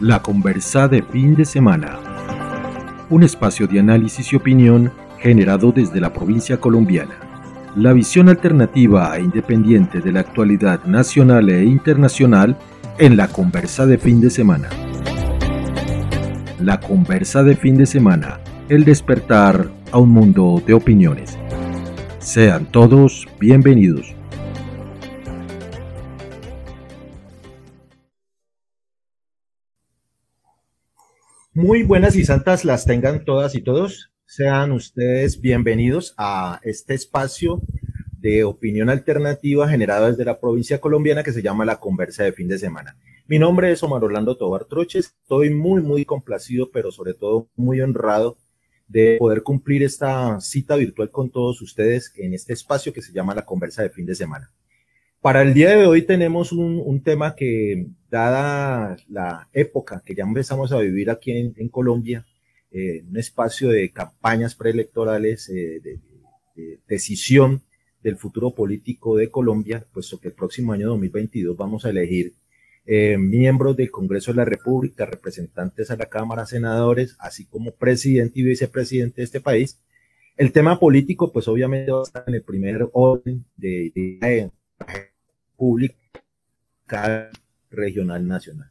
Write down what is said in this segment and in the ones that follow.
La conversa de fin de semana. Un espacio de análisis y opinión generado desde la provincia colombiana. La visión alternativa e independiente de la actualidad nacional e internacional en la conversa de fin de semana. La conversa de fin de semana. El despertar a un mundo de opiniones. Sean todos bienvenidos. Muy buenas y santas las tengan todas y todos. Sean ustedes bienvenidos a este espacio de opinión alternativa generado desde la provincia colombiana que se llama La Conversa de Fin de Semana. Mi nombre es Omar Orlando Tobar Troches. Estoy muy, muy complacido, pero sobre todo muy honrado de poder cumplir esta cita virtual con todos ustedes en este espacio que se llama La Conversa de Fin de Semana. Para el día de hoy tenemos un, tema que, dada la época que ya empezamos a vivir aquí en, Colombia, eh, un espacio de campañas preelectorales, eh, de, decisión del futuro político de Colombia, puesto que el próximo año 2022 vamos a elegir eh, miembros del Congreso de la República, representantes a la Cámara, senadores, así como presidente y vicepresidente de este país. El tema político, pues obviamente va a estar en el primer orden de, de, pública, regional, nacional.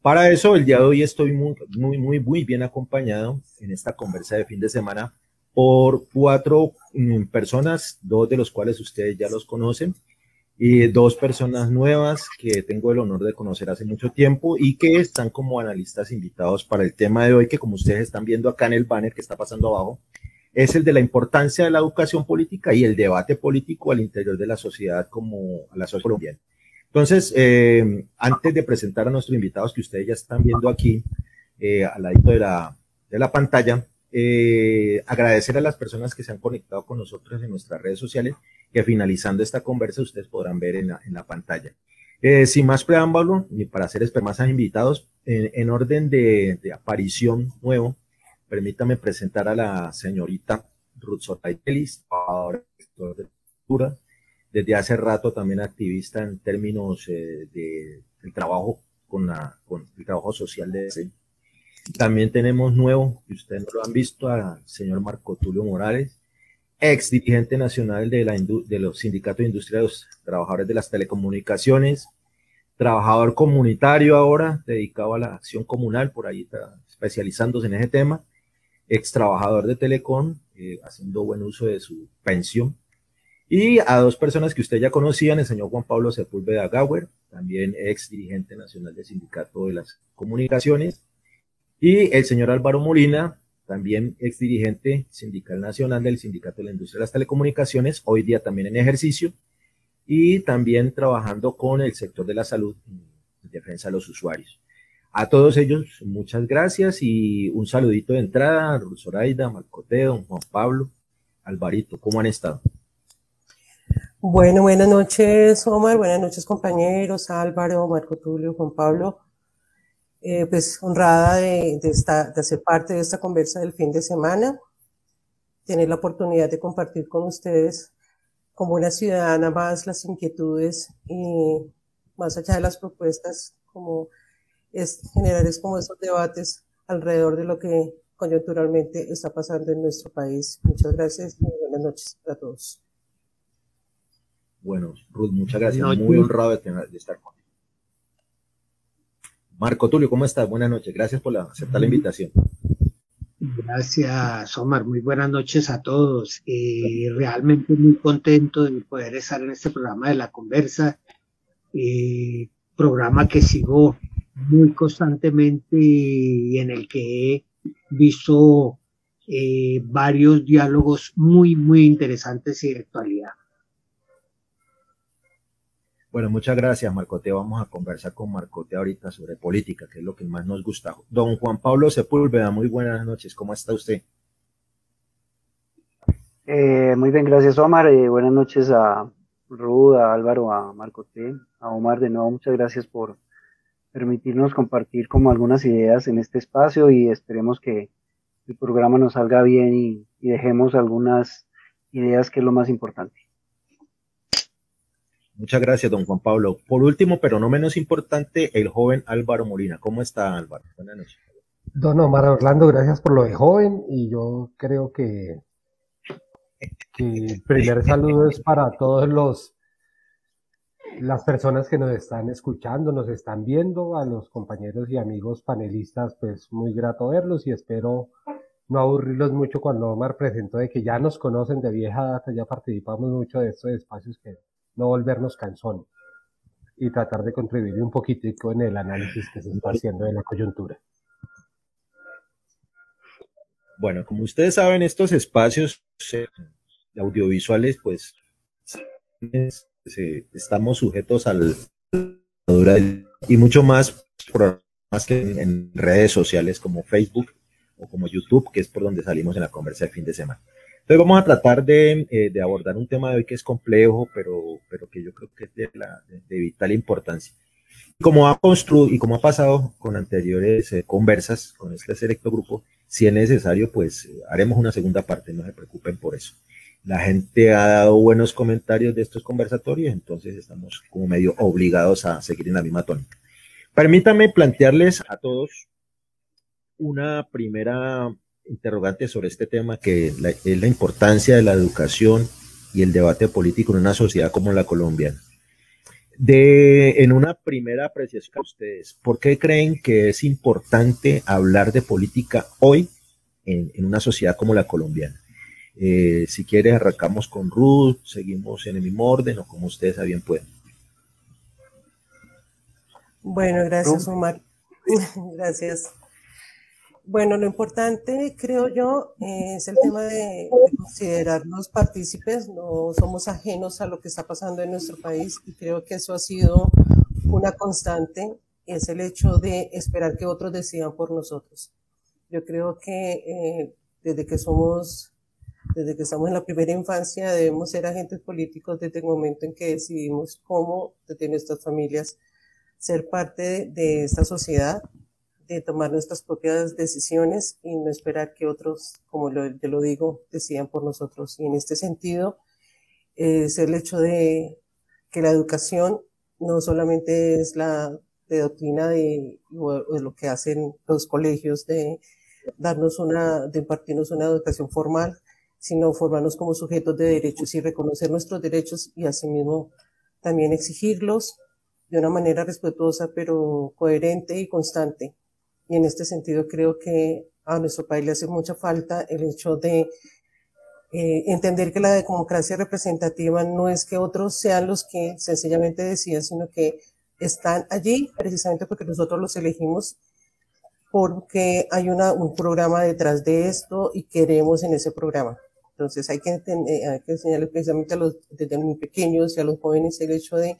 Para eso, el día de hoy estoy muy, muy, muy, muy bien acompañado en esta conversa de fin de semana por cuatro mm, personas, dos de los cuales ustedes ya los conocen, y dos personas nuevas que tengo el honor de conocer hace mucho tiempo y que están como analistas invitados para el tema de hoy, que como ustedes están viendo acá en el banner que está pasando abajo, es el de la importancia de la educación política y el debate político al interior de la sociedad como a la sociedad colombiana. Entonces, eh, antes de presentar a nuestros invitados que ustedes ya están viendo aquí, eh, al lado de la, de la pantalla, eh, agradecer a las personas que se han conectado con nosotros en nuestras redes sociales, que finalizando esta conversa ustedes podrán ver en la, en la pantalla. Eh, sin más preámbulo, y para hacer más invitados, en, en orden de, de aparición nuevo, Permítame presentar a la señorita Ruth Sotailis, ahora de cultura, desde hace rato también activista en términos eh, de el trabajo con, la, con el trabajo social de ese. También tenemos nuevo, que ustedes no lo han visto, al señor Marco Tulio Morales, ex dirigente nacional de, la de los sindicatos de industria de los trabajadores de las telecomunicaciones, trabajador comunitario ahora, dedicado a la acción comunal, por ahí está especializándose en ese tema, ex trabajador de Telecom, eh, haciendo buen uso de su pensión. Y a dos personas que usted ya conocían, el señor Juan Pablo Sepúlveda Gauer, también ex dirigente nacional del Sindicato de las Comunicaciones, y el señor Álvaro Molina, también ex dirigente sindical nacional del Sindicato de la Industria de las Telecomunicaciones, hoy día también en ejercicio, y también trabajando con el sector de la salud en defensa de los usuarios. A todos ellos, muchas gracias y un saludito de entrada, Zoraida, Marcoteo, Juan Pablo, Alvarito, ¿cómo han estado? Bueno, buenas noches, Omar, buenas noches, compañeros, Álvaro, Marco Tulio, Juan Pablo. Eh, pues honrada de, de, de hacer parte de esta conversa del fin de semana, tener la oportunidad de compartir con ustedes como una ciudadana más las inquietudes y más allá de las propuestas como es generar es como esos debates alrededor de lo que coyunturalmente está pasando en nuestro país. Muchas gracias y buenas noches a todos. Bueno, Ruth, muchas gracias. Muy honrado de, tener, de estar contigo. Marco Tulio, ¿cómo estás? Buenas noches. Gracias por la, aceptar la invitación. Gracias, Omar. Muy buenas noches a todos. Eh, realmente muy contento de poder estar en este programa de la conversa, eh, programa que sigo muy constantemente y en el que he visto eh, varios diálogos muy, muy interesantes y de actualidad. Bueno, muchas gracias, Marcote. Vamos a conversar con Marcote ahorita sobre política, que es lo que más nos gusta. Don Juan Pablo Sepúlveda, muy buenas noches. ¿Cómo está usted? Eh, muy bien, gracias, Omar. Eh, buenas noches a Ruda, a Álvaro, a Marcote, a Omar. De nuevo, muchas gracias por, permitirnos compartir como algunas ideas en este espacio y esperemos que el programa nos salga bien y, dejemos algunas ideas que es lo más importante. Muchas gracias, don Juan Pablo. Por último, pero no menos importante, el joven Álvaro Molina. ¿Cómo está, Álvaro? Buenas noches. Don Omar Orlando, gracias por lo de joven y yo creo que, el primer saludo es para todos los las personas que nos están escuchando, nos están viendo, a los compañeros y amigos panelistas, pues muy grato verlos y espero no aburrirlos mucho cuando Omar presentó de que ya nos conocen de vieja data, ya participamos mucho de estos espacios que no volvernos canzones y tratar de contribuir un poquitico en el análisis que se está haciendo de la coyuntura. Bueno, como ustedes saben, estos espacios eh, audiovisuales, pues estamos sujetos al y mucho más, más que en, redes sociales como Facebook o como YouTube, que es por donde salimos en la conversa de fin de semana. Entonces vamos a tratar de, eh, abordar un tema de hoy que es complejo, pero, pero que yo creo que es de, la, de, vital importancia. Como ha construido y como ha pasado con anteriores eh, conversas con este selecto grupo, si es necesario, pues eh, haremos una segunda parte, no se preocupen por eso. La gente ha dado buenos comentarios de estos conversatorios, entonces estamos como medio obligados a seguir en la misma tónica. Permítanme plantearles a todos una primera interrogante sobre este tema, que es la importancia de la educación y el debate político en una sociedad como la colombiana. De, en una primera apreciación a ustedes, ¿por qué creen que es importante hablar de política hoy en, en una sociedad como la colombiana? Eh, si quiere, arrancamos con Ruth, seguimos en el mismo orden o como ustedes a bien pueden. Bueno, gracias, Omar. gracias. Bueno, lo importante, creo yo, es el tema de, considerarnos partícipes, no somos ajenos a lo que está pasando en nuestro país y creo que eso ha sido una constante, es el hecho de esperar que otros decidan por nosotros. Yo creo que eh, desde que somos desde que estamos en la primera infancia debemos ser agentes políticos desde el momento en que decidimos cómo, desde nuestras familias, ser parte de, esta sociedad, de tomar nuestras propias decisiones y no esperar que otros, como lo, te lo digo, decidan por nosotros. Y en este sentido, es el hecho de que la educación no solamente es la de doctrina de, de lo que hacen los colegios de darnos una, de impartirnos una educación formal, sino formarnos como sujetos de derechos y reconocer nuestros derechos y asimismo también exigirlos de una manera respetuosa, pero coherente y constante. Y en este sentido creo que a nuestro país le hace mucha falta el hecho de eh, entender que la democracia representativa no es que otros sean los que sencillamente decían, sino que están allí precisamente porque nosotros los elegimos porque hay un programa detrás de esto y queremos en ese programa. Entonces hay que, entender, hay que enseñarle precisamente a los, desde muy pequeños y a los jóvenes el hecho de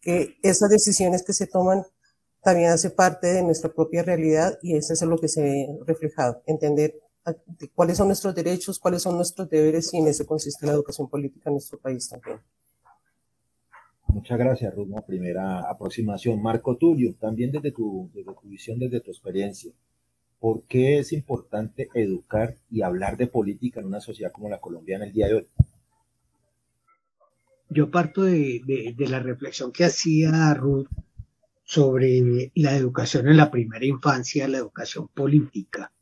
que esas decisiones que se toman también hace parte de nuestra propia realidad y eso es lo que se ve reflejado, entender cuáles son nuestros derechos, cuáles son nuestros deberes y en eso consiste la educación política en nuestro país también. Muchas gracias, Ruth. primera aproximación. Marco Tulio, también desde tu, desde tu visión, desde tu experiencia, ¿Por qué es importante educar y hablar de política en una sociedad como la colombiana el día de hoy? Yo parto de, la reflexión que hacía Ruth sobre la educación en la primera infancia, la educación política.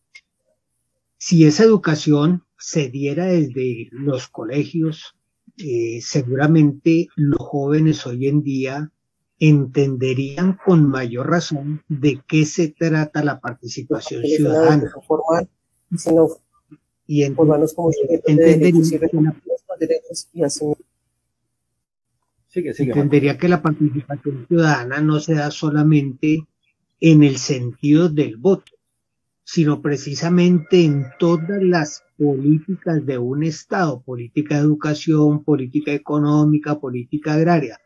Si esa educación se diera desde los colegios, eh, seguramente los jóvenes hoy en día entenderían con mayor razón de qué se trata la participación ciudadana. y entendería que la participación ciudadana no se da solamente en el sentido del voto, sino precisamente en todas las políticas de un Estado, política de educación, política económica, política agraria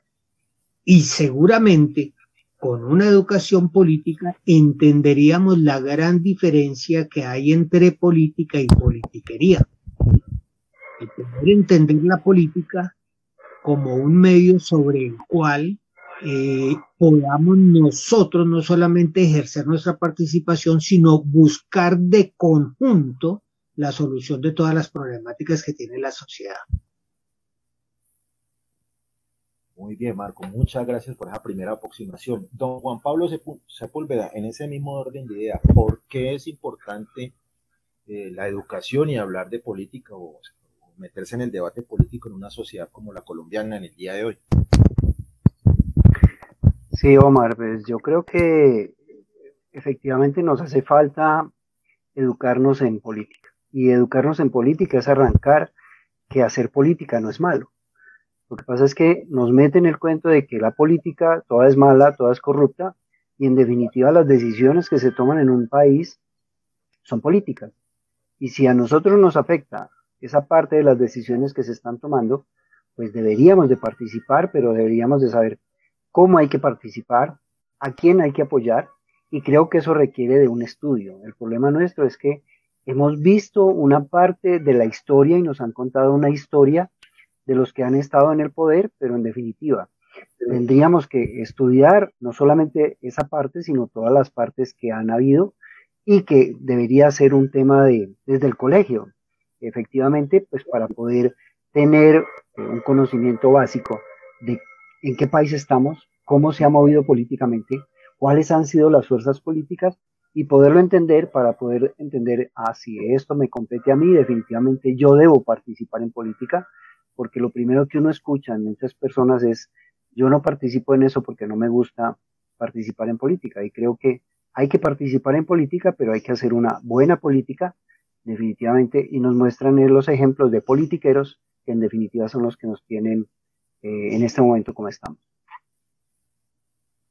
y seguramente con una educación política entenderíamos la gran diferencia que hay entre política y politiquería. El poder entender la política como un medio sobre el cual eh, podamos nosotros no solamente ejercer nuestra participación, sino buscar de conjunto la solución de todas las problemáticas que tiene la sociedad. Muy bien, Marco, muchas gracias por esa primera aproximación. Don Juan Pablo Sepúlveda, en ese mismo orden de idea, ¿por qué es importante eh, la educación y hablar de política o, meterse en el debate político en una sociedad como la colombiana en el día de hoy? Sí, Omar, pues yo creo que efectivamente nos hace falta educarnos en política. Y educarnos en política es arrancar que hacer política no es malo. Lo que pasa es que nos meten el cuento de que la política toda es mala, toda es corrupta, y en definitiva las decisiones que se toman en un país son políticas. Y si a nosotros nos afecta esa parte de las decisiones que se están tomando, pues deberíamos de participar, pero deberíamos de saber cómo hay que participar, a quién hay que apoyar, y creo que eso requiere de un estudio. El problema nuestro es que hemos visto una parte de la historia y nos han contado una historia de los que han estado en el poder, pero en definitiva, tendríamos que estudiar no solamente esa parte, sino todas las partes que han habido y que debería ser un tema de, desde el colegio, efectivamente, pues para poder tener eh, un conocimiento básico de en qué país estamos, cómo se ha movido políticamente, cuáles han sido las fuerzas políticas y poderlo entender para poder entender, ah, si esto me compete a mí, definitivamente yo debo participar en política, porque lo primero que uno escucha en muchas personas es, yo no participo en eso porque no me gusta participar en política. Y creo que hay que participar en política, pero hay que hacer una buena política, definitivamente, y nos muestran los ejemplos de politiqueros que en definitiva son los que nos tienen eh, en este momento como estamos.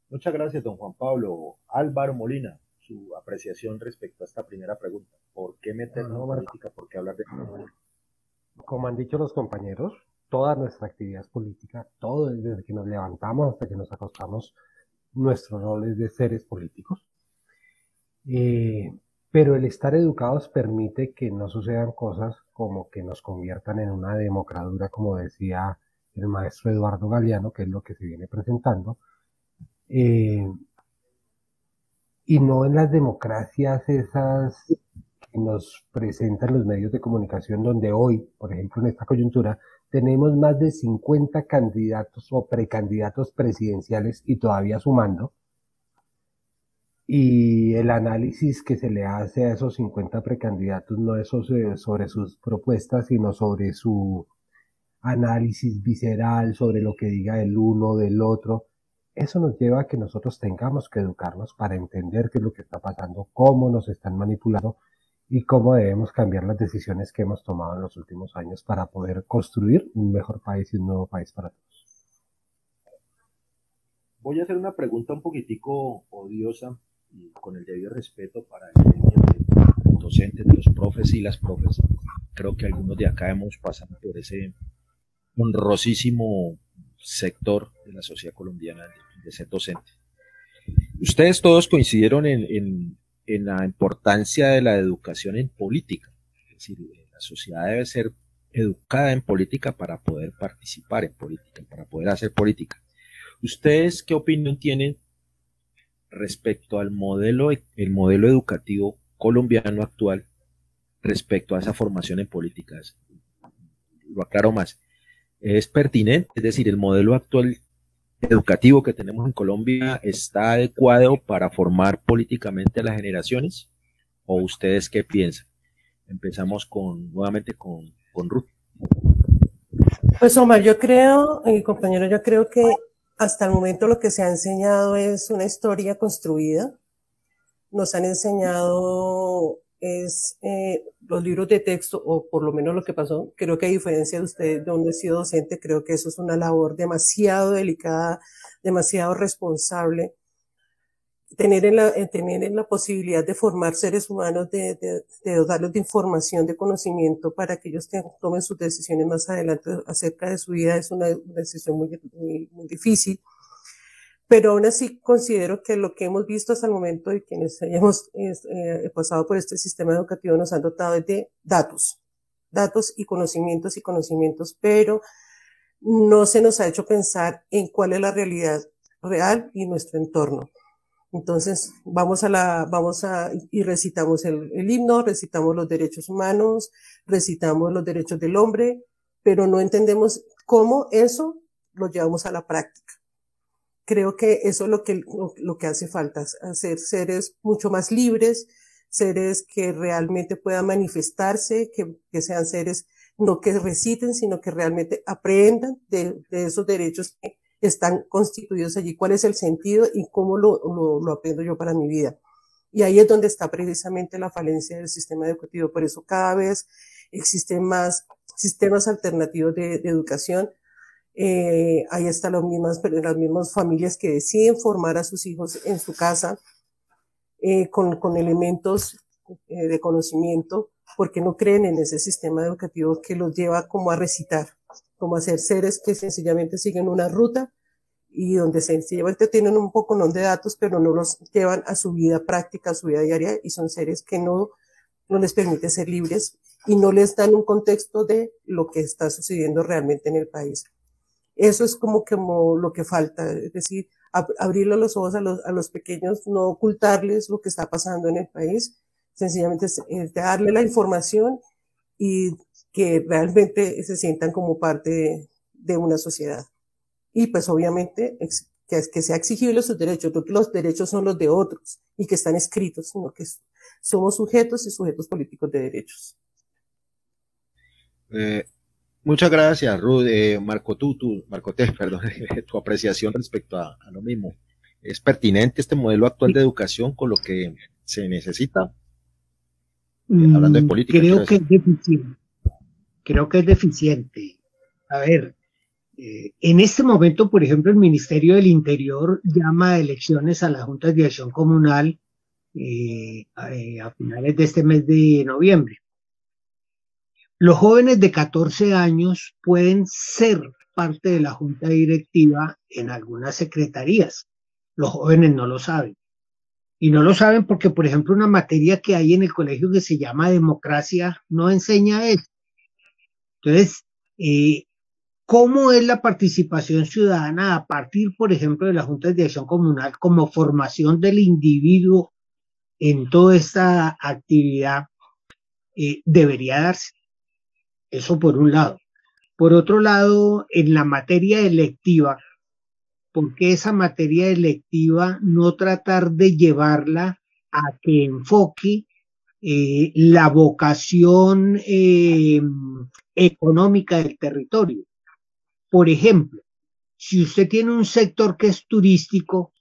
Muchas gracias, don Juan Pablo. Álvaro Molina, su apreciación respecto a esta primera pregunta. ¿Por qué meternos en política? ¿Por qué hablar de política? Como han dicho los compañeros, toda nuestra actividad política, todo desde que nos levantamos hasta que nos acostamos, nuestro rol es de seres políticos. Eh, pero el estar educados permite que no sucedan cosas como que nos conviertan en una democradura, como decía el maestro Eduardo Galeano, que es lo que se viene presentando, eh, y no en las democracias esas nos presentan los medios de comunicación donde hoy, por ejemplo, en esta coyuntura, tenemos más de 50 candidatos o precandidatos presidenciales y todavía sumando. Y el análisis que se le hace a esos 50 precandidatos no es sobre sus propuestas, sino sobre su análisis visceral, sobre lo que diga el uno del otro. Eso nos lleva a que nosotros tengamos que educarnos para entender qué es lo que está pasando, cómo nos están manipulando y cómo debemos cambiar las decisiones que hemos tomado en los últimos años para poder construir un mejor país y un nuevo país para todos. Voy a hacer una pregunta un poquitico odiosa y con el debido respeto para el docente, de los profes y las profes. Creo que algunos de acá hemos pasado por ese honrosísimo sector de la sociedad colombiana de ser docente. Ustedes todos coincidieron en, en la importancia de la educación en política. Es decir, la sociedad debe ser educada en política para poder participar en política, para poder hacer política. ¿Ustedes qué opinión tienen respecto al modelo, el modelo educativo colombiano actual respecto a esa formación en políticas? Lo aclaro más. ¿Es pertinente? Es decir, el modelo actual educativo que tenemos en Colombia está adecuado para formar políticamente a las generaciones? ¿O ustedes qué piensan? Empezamos con nuevamente con, con Ruth. Pues Omar, yo creo, mi compañero, yo creo que hasta el momento lo que se ha enseñado es una historia construida. Nos han enseñado es eh, los libros de texto, o por lo menos lo que pasó, creo que a diferencia de usted, de donde he sido docente, creo que eso es una labor demasiado delicada, demasiado responsable. Tener en la, eh, tener en la posibilidad de formar seres humanos, de, de, de darles información, de conocimiento para que ellos tomen sus decisiones más adelante acerca de su vida es una, decisión muy, muy, muy difícil pero aún así considero que lo que hemos visto hasta el momento y quienes hayamos eh, pasado por este sistema educativo nos han dotado de datos, datos y conocimientos y conocimientos, pero no se nos ha hecho pensar en cuál es la realidad real y nuestro entorno. Entonces, vamos a la, vamos a, y recitamos el, el himno, recitamos los derechos humanos, recitamos los derechos del hombre, pero no entendemos cómo eso lo llevamos a la práctica. Creo que eso es lo que, lo, que hace falta, hacer seres mucho más libres, seres que realmente puedan manifestarse, que, que sean seres no que reciten, sino que realmente aprendan de, de, esos derechos que están constituidos allí, cuál es el sentido y cómo lo, lo, lo, aprendo yo para mi vida. Y ahí es donde está precisamente la falencia del sistema educativo. Por eso cada vez existen más sistemas alternativos de, de educación. Eh, ahí están las mismas, las mismas familias que deciden formar a sus hijos en su casa eh, con, con elementos eh, de conocimiento porque no creen en ese sistema educativo que los lleva como a recitar, como a ser seres que sencillamente siguen una ruta y donde sencillamente tienen un poco de datos, pero no los llevan a su vida práctica, a su vida diaria, y son seres que no, no les permite ser libres y no les dan un contexto de lo que está sucediendo realmente en el país. Eso es como, como lo que falta, es decir, ab los ojos a los, a los pequeños, no ocultarles lo que está pasando en el país, sencillamente es, darle la información y que realmente se sientan como parte de, una sociedad. Y pues obviamente que, que sea exigible sus derechos, los derechos son los de otros y que están escritos, sino que somos sujetos y sujetos políticos de derechos. Eh, muchas gracias, Ruth. Eh, Marco, tú, tú, Marco T, perdón, tu apreciación respecto a, a, lo mismo. ¿Es pertinente este modelo actual de educación con lo que se necesita? Mm, Hablando de política. Creo que es deficiente. Creo que es deficiente. A ver, eh, en este momento, por ejemplo, el Ministerio del Interior llama a elecciones a las juntas de acción comunal eh, a, eh, a finales de este mes de noviembre. Los jóvenes de 14 años pueden ser parte de la junta directiva en algunas secretarías. Los jóvenes no lo saben. Y no lo saben porque, por ejemplo, una materia que hay en el colegio que se llama democracia no enseña eso. Entonces, eh, ¿cómo es la participación ciudadana a partir, por ejemplo, de las juntas de acción comunal como formación del individuo en toda esta actividad? Eh, debería darse. Eso por un lado. Por otro lado, en la materia electiva, ¿por qué esa materia electiva no tratar de llevarla a que enfoque eh, la vocación eh, económica del territorio? Por ejemplo, si usted tiene un sector que es turístico,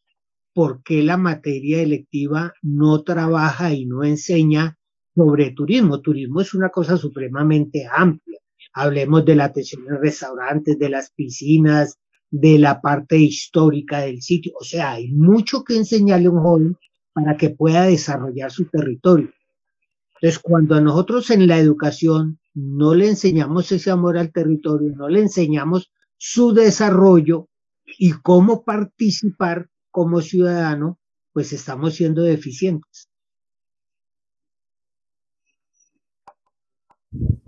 ¿por qué la materia electiva no trabaja y no enseña sobre turismo? Turismo es una cosa supremamente amplia. Hablemos de la atención en restaurantes, de las piscinas, de la parte histórica del sitio. O sea, hay mucho que enseñarle a un joven para que pueda desarrollar su territorio. Entonces, cuando a nosotros en la educación no le enseñamos ese amor al territorio, no le enseñamos su desarrollo y cómo participar como ciudadano, pues estamos siendo deficientes.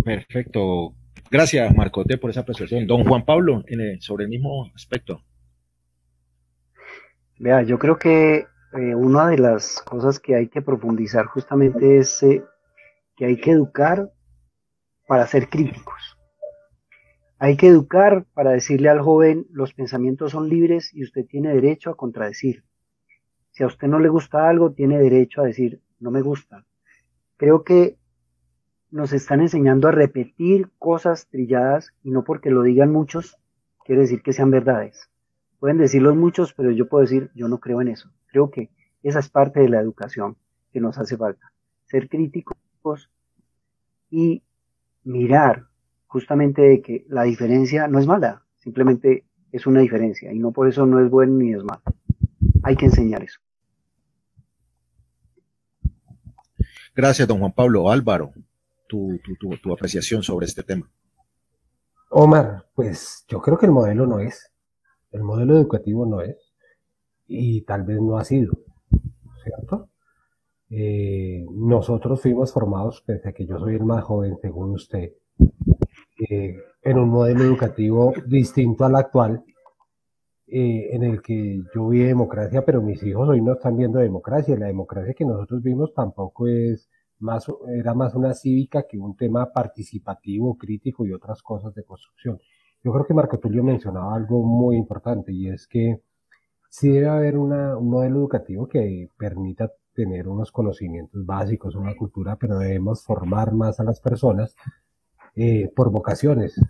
Perfecto. Gracias, Marcote, por esa apreciación. Don Juan Pablo, sobre el mismo aspecto. Vea, yo creo que eh, una de las cosas que hay que profundizar justamente es eh, que hay que educar para ser críticos. Hay que educar para decirle al joven, los pensamientos son libres y usted tiene derecho a contradecir. Si a usted no le gusta algo, tiene derecho a decir, no me gusta. Creo que nos están enseñando a repetir cosas trilladas y no porque lo digan muchos, quiere decir que sean verdades. Pueden decirlo muchos, pero yo puedo decir, yo no creo en eso. Creo que esa es parte de la educación que nos hace falta. Ser críticos y mirar justamente de que la diferencia no es mala, simplemente es una diferencia y no por eso no es bueno ni es malo. Hay que enseñar eso. Gracias, don Juan Pablo. Álvaro, tu, tu, tu, apreciación sobre este tema. Omar, pues yo creo que el modelo no es, el modelo educativo no es, y tal vez no ha sido, ¿cierto? Eh, nosotros fuimos formados, pese a que yo soy el más joven, según usted, eh, en un modelo educativo distinto al actual, eh, en el que yo vi democracia, pero mis hijos hoy no están viendo democracia. La democracia que nosotros vimos tampoco es era más una cívica que un tema participativo, crítico y otras cosas de construcción. yo creo que Marco Tulio mencionaba algo muy importante y es que sí debe haber un modelo educativo que permita tener unos conocimientos básicos, una cultura, pero debemos formar más a las personas eh, por vocaciones,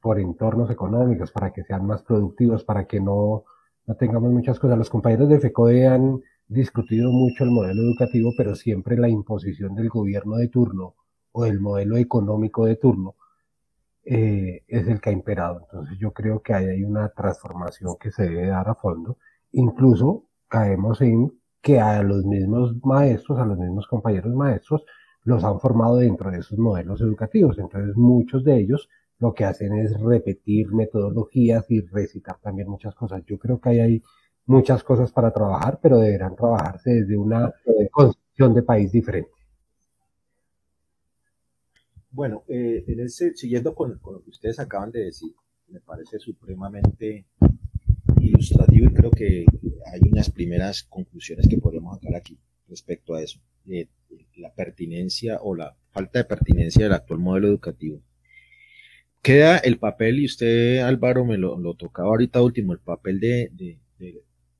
por entornos económicos, para que sean más productivos, para que no, no tengamos muchas cosas. Los compañeros de FECODE han discutido mucho el modelo educativo, pero siempre la imposición del gobierno de turno o del modelo económico de turno eh, es el que ha imperado. Entonces yo creo que ahí hay una transformación que se debe dar a fondo. Incluso caemos en que a los mismos maestros, a los mismos compañeros maestros, los han formado dentro de esos modelos educativos. Entonces muchos de ellos lo que hacen es repetir metodologías y recitar también muchas cosas. Yo creo que ahí hay muchas cosas para trabajar, pero deberán trabajarse desde una concepción de país diferente. Bueno, eh, en ese, siguiendo con, lo que ustedes acaban de decir, me parece supremamente ilustrativo y creo que hay unas primeras conclusiones que podríamos sacar aquí respecto a eso, de la pertinencia o la falta de pertinencia del actual modelo educativo. Queda el papel, y usted Álvaro me lo, tocaba ahorita último, el papel de,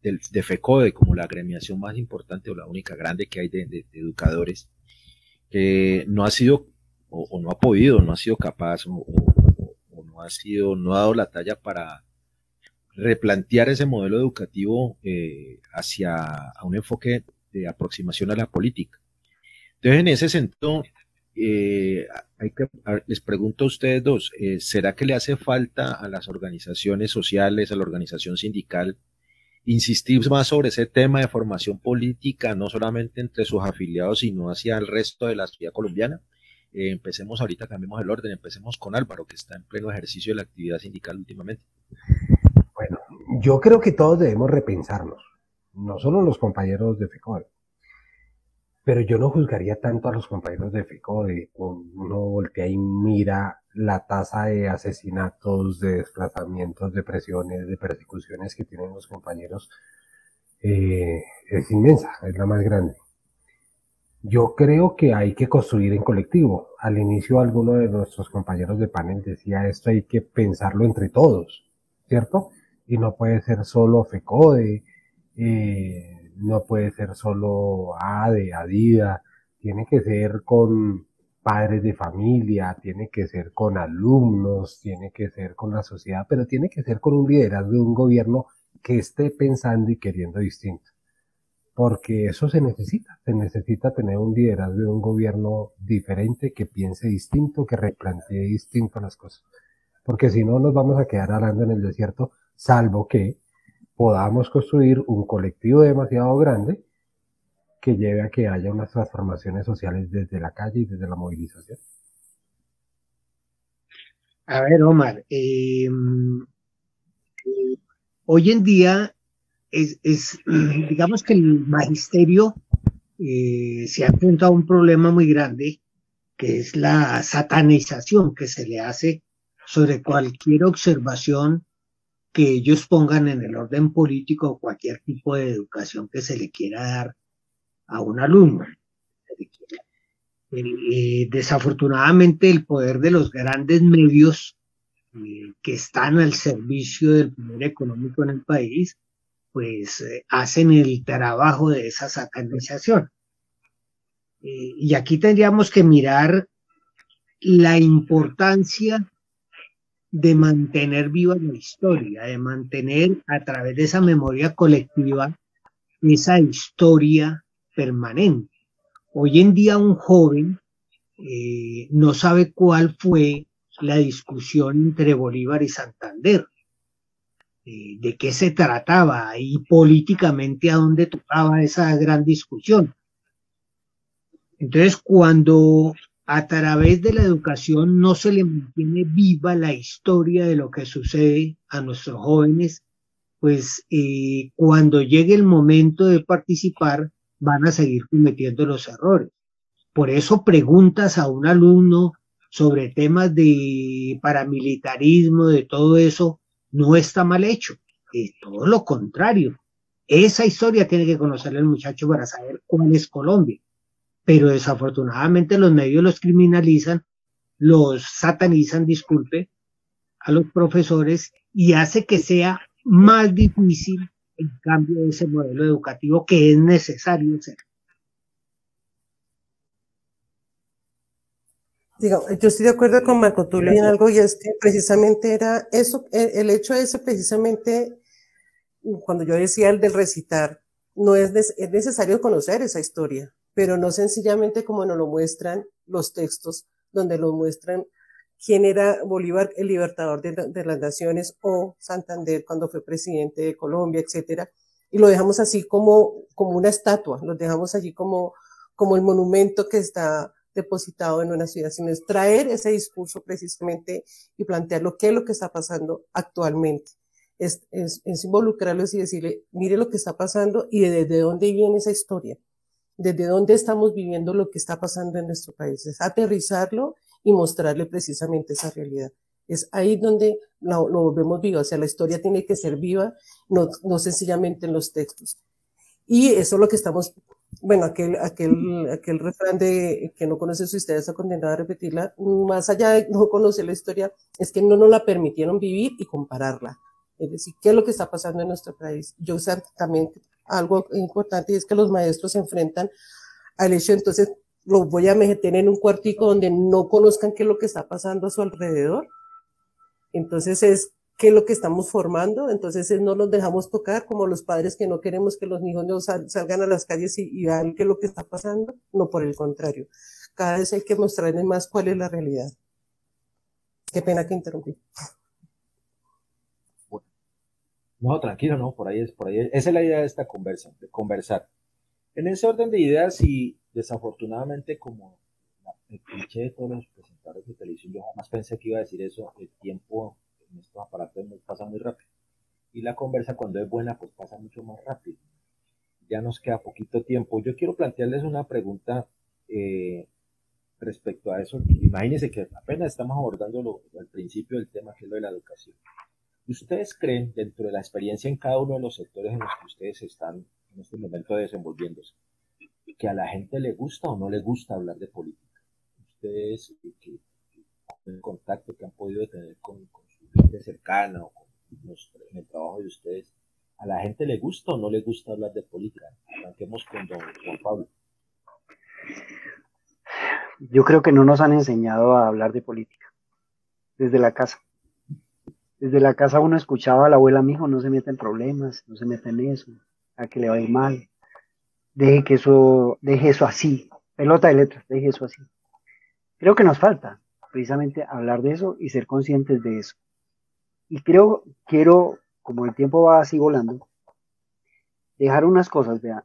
de, FECODE como la agremiación más importante o la única grande que hay de, educadores, que no ha sido o, no ha podido, no ha sido capaz o, no ha sido, no ha dado la talla para replantear ese modelo educativo eh, hacia un enfoque de aproximación a la política. Entonces, en ese sentido, eh, hay que, les pregunto a ustedes dos, eh, ¿será que le hace falta a las organizaciones sociales, a la organización sindical, insistir más sobre ese tema de formación política, no solamente entre sus afiliados, sino hacia el resto de la sociedad colombiana? Eh, empecemos ahorita, cambiemos el orden, empecemos con Álvaro, que está en pleno ejercicio de la actividad sindical últimamente. Bueno, yo creo que todos debemos repensarnos, no solo los compañeros de FECOL, pero yo no juzgaría tanto a los compañeros de FECODE, uno voltea y mira la tasa de asesinatos, de desplazamientos, de presiones, de persecuciones que tienen los compañeros, eh, es inmensa, es la más grande. Yo creo que hay que construir en colectivo. Al inicio alguno de nuestros compañeros de panel decía esto hay que pensarlo entre todos, ¿cierto? Y no puede ser solo FECODE, eh, no puede ser solo ADE, ADIDA, tiene que ser con padres de familia, tiene que ser con alumnos, tiene que ser con la sociedad, pero tiene que ser con un liderazgo de un gobierno que esté pensando y queriendo distinto. Porque eso se necesita, se necesita tener un liderazgo de un gobierno diferente, que piense distinto, que replantee distinto las cosas, porque si no nos vamos a quedar hablando en el desierto, salvo que podamos construir un colectivo demasiado grande que lleve a que haya unas transformaciones sociales desde la calle y desde la movilización. A ver, Omar, eh, hoy en día es, digamos que el magisterio eh, se enfrentado a un problema muy grande, que es la satanización que se le hace sobre cualquier observación que ellos pongan en el orden político cualquier tipo de educación que se le quiera dar a un alumno. Eh, desafortunadamente el poder de los grandes medios eh, que están al servicio del poder económico en el país pues eh, hacen el trabajo de esa satanización. Eh, y aquí tendríamos que mirar la importancia de mantener viva la historia, de mantener a través de esa memoria colectiva esa historia permanente. Hoy en día un joven eh, no sabe cuál fue la discusión entre Bolívar y Santander eh, de qué se trataba y políticamente a dónde tocaba esa gran discusión. Entonces, cuando a través de la educación no se le mantiene viva la historia de lo que sucede a nuestros jóvenes, pues eh, cuando llegue el momento de participar van a seguir cometiendo los errores. Por eso preguntas a un alumno sobre temas de paramilitarismo, de todo eso, no está mal hecho, es todo lo contrario. Esa historia tiene que conocer el muchacho para saber cuál es Colombia. Pero desafortunadamente los medios los criminalizan, los satanizan, disculpe, a los profesores y hace que sea más difícil el cambio de ese modelo educativo que es necesario hacer. Digo, yo estoy de acuerdo con Marco Tulio en algo y es que precisamente era eso, el, hecho de eso precisamente, cuando yo decía el del recitar, no es, es necesario conocer esa historia, pero no sencillamente como nos lo muestran los textos, donde lo muestran quién era Bolívar, el libertador de, las naciones, o Santander cuando fue presidente de Colombia, etcétera, y lo dejamos así como, como una estatua, lo dejamos allí como, como el monumento que está depositado en una ciudad, sino es traer ese discurso precisamente y plantear lo que es lo que está pasando actualmente. Es, es, es involucrarlos y decirle, mire lo que está pasando y desde dónde viene esa historia, desde dónde estamos viviendo lo que está pasando en nuestro país. Es aterrizarlo y mostrarle precisamente esa realidad. Es ahí donde lo, lo volvemos vivo, o sea, la historia tiene que ser viva, no, no sencillamente en los textos. Y eso es lo que estamos, bueno, aquel, aquel, aquel refrán de que no conoce su historia está condenado a repetirla, más allá de no conocer la historia, es que no nos la permitieron vivir y compararla. Es decir, ¿qué es lo que está pasando en nuestro país? Yo también algo importante y es que los maestros se enfrentan al hecho entonces los voy a meter en un cuartico donde no conozcan qué es lo que está pasando a su alrededor. Entonces es qué es lo que estamos formando, entonces no nos dejamos tocar como los padres que no queremos que los hijos salgan a las calles y, vean qué es lo que está pasando, no por el contrario. Cada vez hay que mostrarles más cuál es la realidad. Qué pena que interrumpí. No, tranquilo, no, por ahí es, por ahí Esa es la idea de esta conversa, de conversar. En ese orden de ideas y desafortunadamente como el cliché de todos los presentadores de televisión, yo jamás pensé que iba a decir eso, el tiempo en estos aparatos pasa muy rápido. Y la conversa cuando es buena, pues pasa mucho más rápido. Ya nos queda poquito tiempo. Yo quiero plantearles una pregunta eh, respecto a eso. Imagínense que apenas estamos abordando lo, al principio del tema, que es lo de la educación. ¿Ustedes creen, dentro de la experiencia en cada uno de los sectores en los que ustedes están en este momento desenvolviéndose, que a la gente le gusta o no le gusta hablar de política. Ustedes que, el contacto que han podido tener con, su gente cercana o con en el trabajo de ustedes, ¿a la gente le gusta o no le gusta hablar de política? Arranquemos con don Pablo. Yo creo que no nos han enseñado a hablar de política desde la casa. Desde la casa uno escuchaba a la abuela, mi hijo, no se meta en problemas, no se meta en eso, a que le va a ir mal deje que eso, deje eso así, pelota de letras, deje eso así. Creo que nos falta precisamente hablar de eso y ser conscientes de eso. Y creo, quiero, como el tiempo va así volando, dejar unas cosas, vean.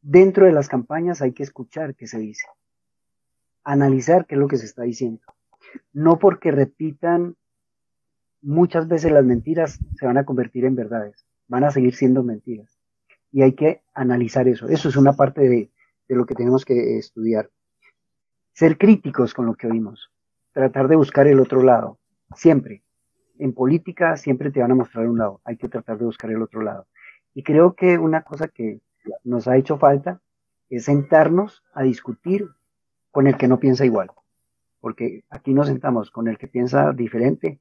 Dentro de las campañas hay que escuchar qué se dice, analizar qué es lo que se está diciendo. No porque repitan muchas veces las mentiras se van a convertir en verdades, van a seguir siendo mentiras y hay que analizar eso. Eso es una parte de, lo que tenemos que estudiar. Ser críticos con lo que oímos, tratar de buscar el otro lado, siempre. En política siempre te van a mostrar un lado, hay que tratar de buscar el otro lado. Y creo que una cosa que nos ha hecho falta es sentarnos a discutir con el que no piensa igual. Porque aquí nos sentamos con el que piensa diferente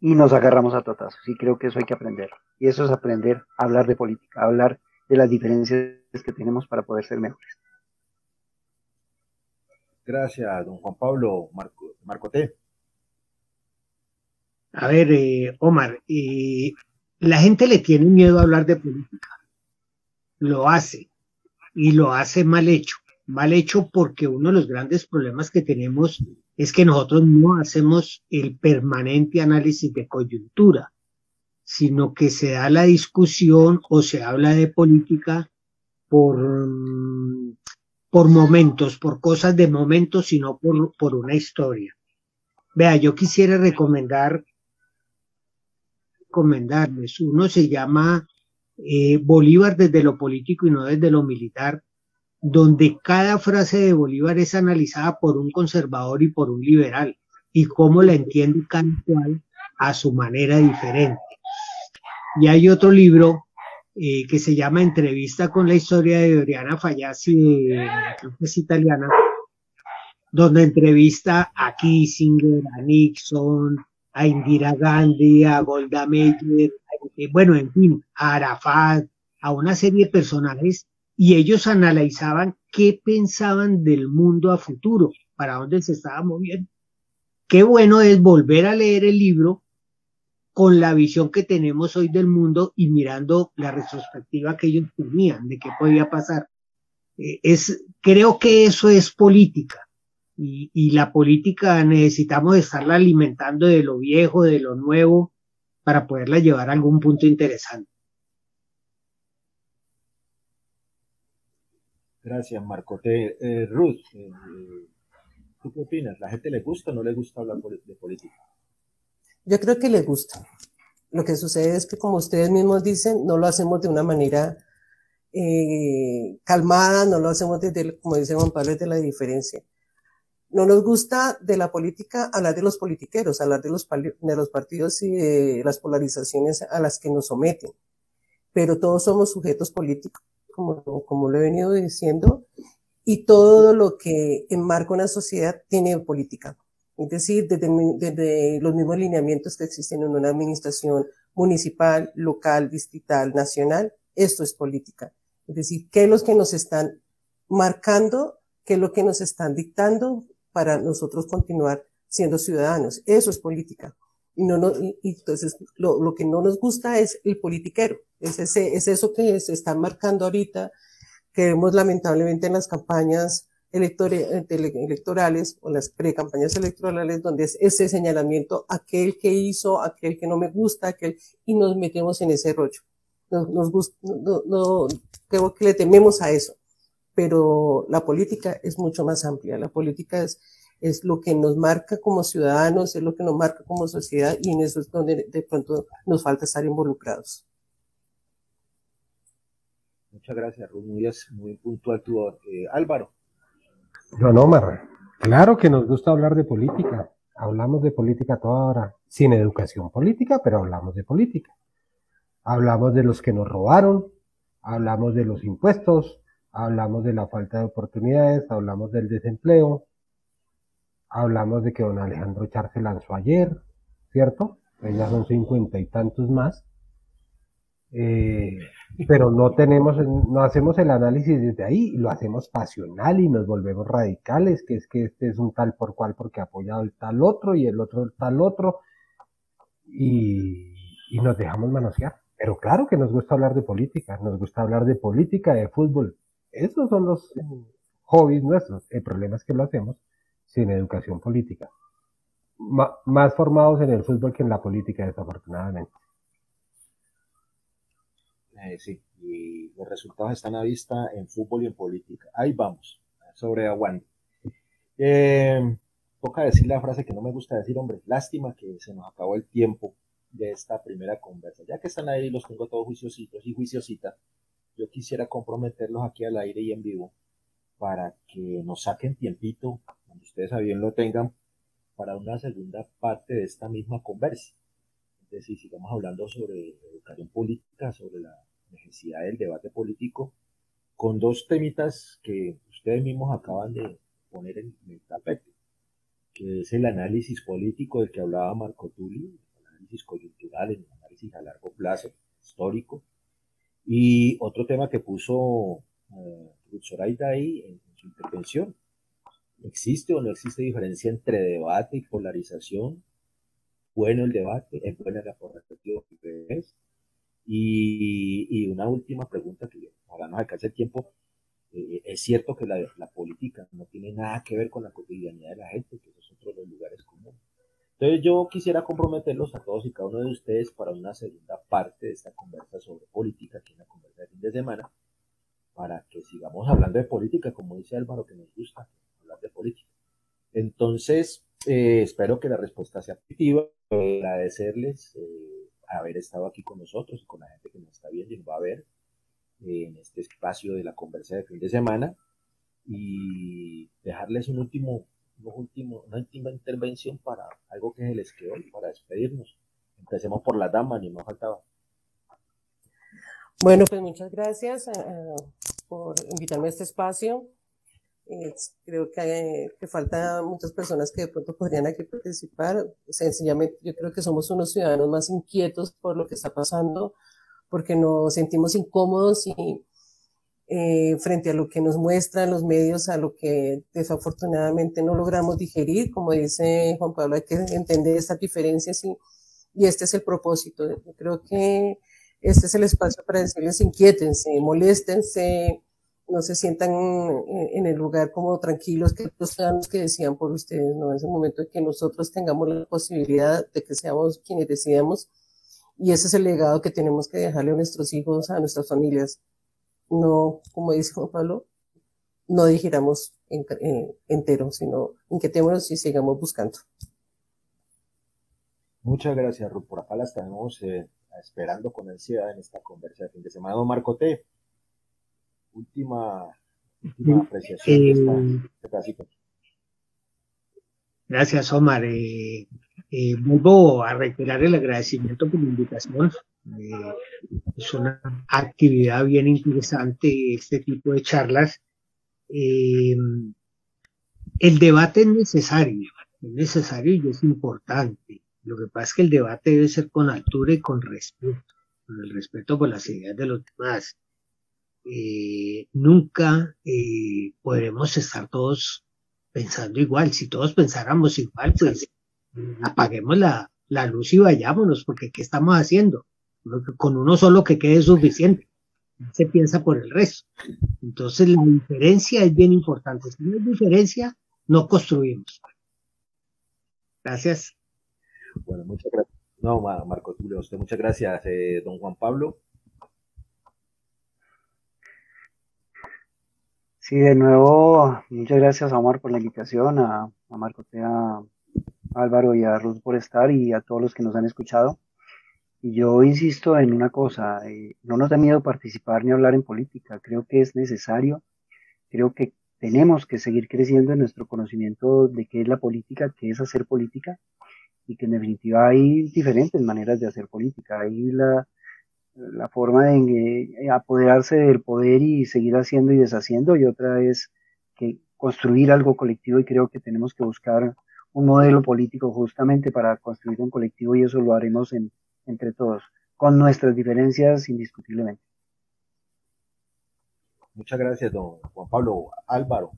y nos agarramos a totazos. Y creo que eso hay que aprender. Y eso es aprender a hablar de política, a hablar de las diferencias que tenemos para poder ser mejores. Gracias, don Juan Pablo Marco, Marco T. A ver, eh, Omar, eh, la gente le tiene miedo a hablar de política. Lo hace y lo hace mal hecho. Mal hecho porque uno de los grandes problemas que tenemos es que nosotros no hacemos el permanente análisis de coyuntura, sino que se da la discusión o se habla de política por, por momentos, por cosas de momentos, sino por, por una historia. Vea, yo quisiera recomendar, recomendarles, uno se llama eh, Bolívar desde lo político y no desde lo militar, donde cada frase de Bolívar es analizada por un conservador y por un liberal, y cómo la entiende cada cual a su manera diferente. Y hay otro libro eh, que se llama Entrevista con la historia de Oriana Fayassi, creo que es italiana, donde entrevista a Kissinger, a Nixon, a Indira Gandhi, a Golda Meir, eh, bueno, en fin, a Arafat, a una serie de personajes, y ellos analizaban qué pensaban del mundo a futuro, para dónde se estaba moviendo. Qué bueno es volver a leer el libro con la visión que tenemos hoy del mundo y mirando la retrospectiva que ellos tenían de qué podía pasar. Eh, es, creo que eso es política. Y, y, la política necesitamos estarla alimentando de lo viejo, de lo nuevo, para poderla llevar a algún punto interesante. Gracias, Marco. Eh, Ruth, eh, ¿tú qué opinas? ¿La gente le gusta o no le gusta hablar de política? Yo creo que le gusta. Lo que sucede es que, como ustedes mismos dicen, no lo hacemos de una manera eh, calmada, no lo hacemos desde, como dice Juan Pablo, desde la diferencia. No nos gusta de la política hablar de los politiqueros, hablar de los, de los partidos y de las polarizaciones a las que nos someten. Pero todos somos sujetos políticos, como, como lo he venido diciendo, y todo lo que enmarca una sociedad tiene política. Es decir, desde, los mismos lineamientos que existen en una administración municipal, local, distrital, nacional, esto es política. Es decir, qué es lo que nos están marcando, qué es lo que nos están dictando para nosotros continuar siendo ciudadanos. Eso es política. Y no, no y, entonces lo, lo, que no nos gusta es el politiquero. Es ese, es eso que se está marcando ahorita, que vemos lamentablemente en las campañas electorales o las pre-campañas electorales donde es ese señalamiento, aquel que hizo, aquel que no me gusta, aquel, y nos metemos en ese rollo. Nos, nos gusta, no, no, creo que le tememos a eso, pero la política es mucho más amplia. La política es, es lo que nos marca como ciudadanos, es lo que nos marca como sociedad y en eso es donde de pronto nos falta estar involucrados. Muchas gracias, Ruth. Muy, muy puntual tu eh, Álvaro. Don Omar, claro que nos gusta hablar de política. Hablamos de política toda hora, sin educación política, pero hablamos de política. Hablamos de los que nos robaron, hablamos de los impuestos, hablamos de la falta de oportunidades, hablamos del desempleo, hablamos de que don Alejandro Char se lanzó ayer, ¿cierto? Ya son cincuenta y tantos más. Eh, pero no tenemos, no hacemos el análisis desde ahí, lo hacemos pasional y nos volvemos radicales, que es que este es un tal por cual porque ha apoyado el tal otro y el otro el tal otro, y, y nos dejamos manosear. Pero claro que nos gusta hablar de política, nos gusta hablar de política, de fútbol. Esos son los hobbies nuestros. El problema es que lo hacemos sin educación política. más formados en el fútbol que en la política, desafortunadamente. Eh, sí, y los resultados están a vista en fútbol y en política. Ahí vamos, sobre aguante. Eh, toca decir la frase que no me gusta decir, hombre, lástima que se nos acabó el tiempo de esta primera conversa. Ya que están ahí, los tengo todos juiciositos y juiciosita, yo quisiera comprometerlos aquí al aire y en vivo para que nos saquen tiempito, ustedes a bien lo tengan, para una segunda parte de esta misma conversa. Es decir, sigamos hablando sobre educación política, sobre la necesidad del debate político, con dos temitas que ustedes mismos acaban de poner en, el tapete, que es el análisis político del que hablaba Marco Tulli, el análisis coyuntural, el análisis a largo plazo, histórico, y otro tema que puso eh, Zoraida ahí en, su intervención, ¿existe o no existe diferencia entre debate y polarización? Bueno el debate, es buena la polarización, y, y una última pregunta que para no alcanzar el tiempo, eh, es cierto que la, la, política no tiene nada que ver con la cotidianidad de la gente, que es otro de los lugares comunes. Entonces yo quisiera comprometerlos a todos y cada uno de ustedes para una segunda parte de esta conversa sobre política, aquí en la conversa de fin de semana, para que sigamos hablando de política, como dice Álvaro, que nos gusta. Entonces, eh, espero que la respuesta sea positiva. Agradecerles. Eh, haber estado aquí con nosotros y con la gente que nos está viendo y nos va a ver eh, en este espacio de la conversa de fin de semana y dejarles un último, un último, una última intervención para algo que se les quedó para despedirnos. Empecemos por la dama, ni más faltaba. Bueno, pues muchas gracias eh, por invitarme a este espacio. Creo que, que falta muchas personas que de pronto podrían aquí participar. Sencillamente, yo creo que somos unos ciudadanos más inquietos por lo que está pasando, porque nos sentimos incómodos y eh, frente a lo que nos muestran los medios, a lo que desafortunadamente no logramos digerir. Como dice Juan Pablo, hay que entender estas diferencias y, y este es el propósito. Yo creo que este es el espacio para decirles inquiétense, moléstense, no se sientan en el lugar como tranquilos que los ciudadanos que decían por ustedes, ¿no? Es el momento de que nosotros tengamos la posibilidad de que seamos quienes decidamos y ese es el legado que tenemos que dejarle a nuestros hijos, a nuestras familias. No, como dice Juan Pablo, no digiramos en, eh, entero, sino inquietémonos y sigamos buscando. Muchas gracias, Ruth. Por acá la estamos eh, esperando con ansiedad en esta conversación de de semana. Marco T última, apreciación de, esta, este Gracias, Omar. Eh, eh, vuelvo a reiterar el agradecimiento por la invitación. Eh, es una actividad bien interesante este tipo de charlas. el debate es necesario, es necesario y es importante. Lo que pasa es que el debate debe ser con altura y con respeto, con el respeto por las ideas de los demás eh, nunca eh, podremos estar todos pensando igual. Si todos pensáramos igual, pues apaguemos la, la luz y vayámonos, porque ¿qué estamos haciendo? Con uno solo que quede suficiente. Se piensa por el resto. Entonces la diferencia es bien importante. Si no hay diferencia, no construimos. Gracias. Bueno, muchas gracias. No, Marco Tulio, usted muchas gracias, eh, don Juan Pablo. Sí, de nuevo, muchas gracias a Omar por la invitación, a, a Marco a Álvaro y a Ruth por estar y a todos los que nos han escuchado. Y yo insisto en una cosa, eh, no nos da miedo participar ni hablar en política, creo que es necesario, creo que tenemos que seguir creciendo en nuestro conocimiento de qué es la política, qué es hacer política, y que en definitiva hay diferentes maneras de hacer política. Hay la, la forma de eh, apoderarse del poder y seguir haciendo y deshaciendo, y otra es que construir algo colectivo y creo que tenemos que buscar un modelo político justamente para construir un colectivo y eso lo haremos entre todos, con nuestras diferencias indiscutiblemente. Muchas gracias, don Juan Pablo Álvaro.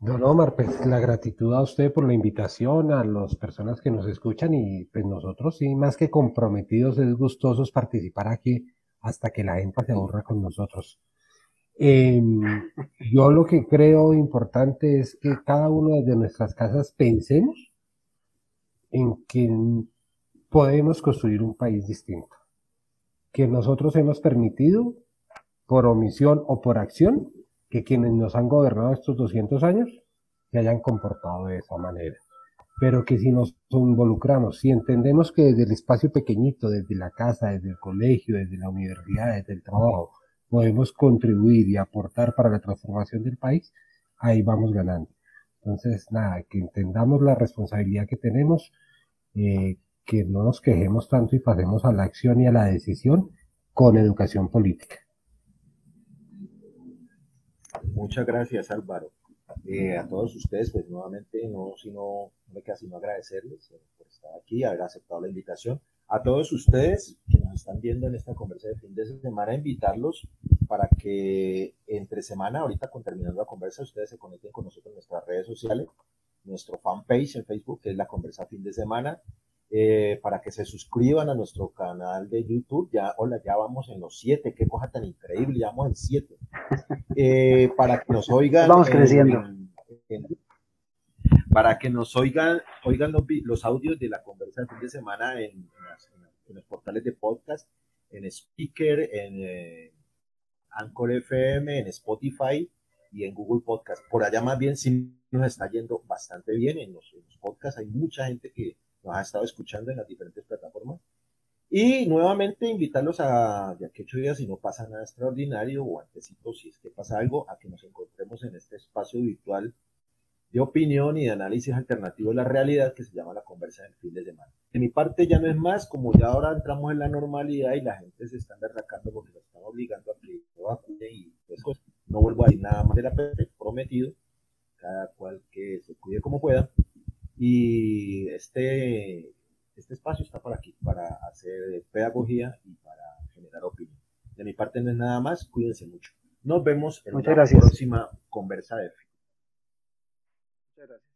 Don Omar, pues la gratitud a usted por la invitación, a las personas que nos escuchan y pues nosotros sí, más que comprometidos, es gustosos participar aquí hasta que la gente se aburra con nosotros. Em, yo lo que creo importante es que cada uno de nuestras casas pensemos en que podemos construir un país distinto, que nosotros hemos permitido por omisión o por acción que quienes nos han gobernado estos 200 años se hayan comportado de esa manera. Pero que si nos involucramos, si entendemos que desde el espacio pequeñito, desde la casa, desde el colegio, desde la universidad, desde el trabajo, podemos contribuir y aportar para la transformación del país, ahí vamos ganando. Entonces, nada, que entendamos la responsabilidad que tenemos, eh, que no nos quejemos tanto y pasemos a la acción y a la decisión con educación política. Muchas gracias, Álvaro. Eh, a todos ustedes, pues nuevamente no, sino, no me queda sino agradecerles eh, por estar aquí, haber aceptado la invitación. A todos ustedes que nos están viendo en esta conversa de fin de semana, invitarlos para que entre semana, ahorita con terminando la conversa, ustedes se conecten con nosotros en nuestras redes sociales, nuestro fanpage en Facebook, que es la conversa fin de semana, eh, para que se suscriban a nuestro canal de YouTube. Ya, hola, ya vamos en los siete, qué cosa tan increíble, ya vamos en siete. Eh, para que nos oigan. Vamos creciendo. para que nos oigan, oigan los, audios de la conversación de fin de semana en, los portales de podcast, en Speaker, en eh, Anchor FM, en Spotify y en Google Podcast. Por allá más bien sí nos está yendo bastante bien en los, en los podcasts. Hay mucha gente que, nos ha estado escuchando en las diferentes plataformas. Y nuevamente invitarlos a, ya que ocho días, si no pasa nada extraordinario, o antesito, si es que pasa algo, a que nos encontremos en este espacio virtual de opinión y de análisis alternativo de la realidad que se llama la conversa del fin de semana. De mi parte ya no es más, como ya ahora entramos en la normalidad y la gente se está derracando porque nos están obligando a que no vacune y pues, No vuelvo a ir nada más de la prometido. Cada cual que se cuide como pueda. Y este, este espacio está para aquí, para hacer pedagogía y para generar opinión. De mi parte no es nada más, cuídense mucho. Nos vemos en Muchas la gracias. próxima conversa de Muchas gracias.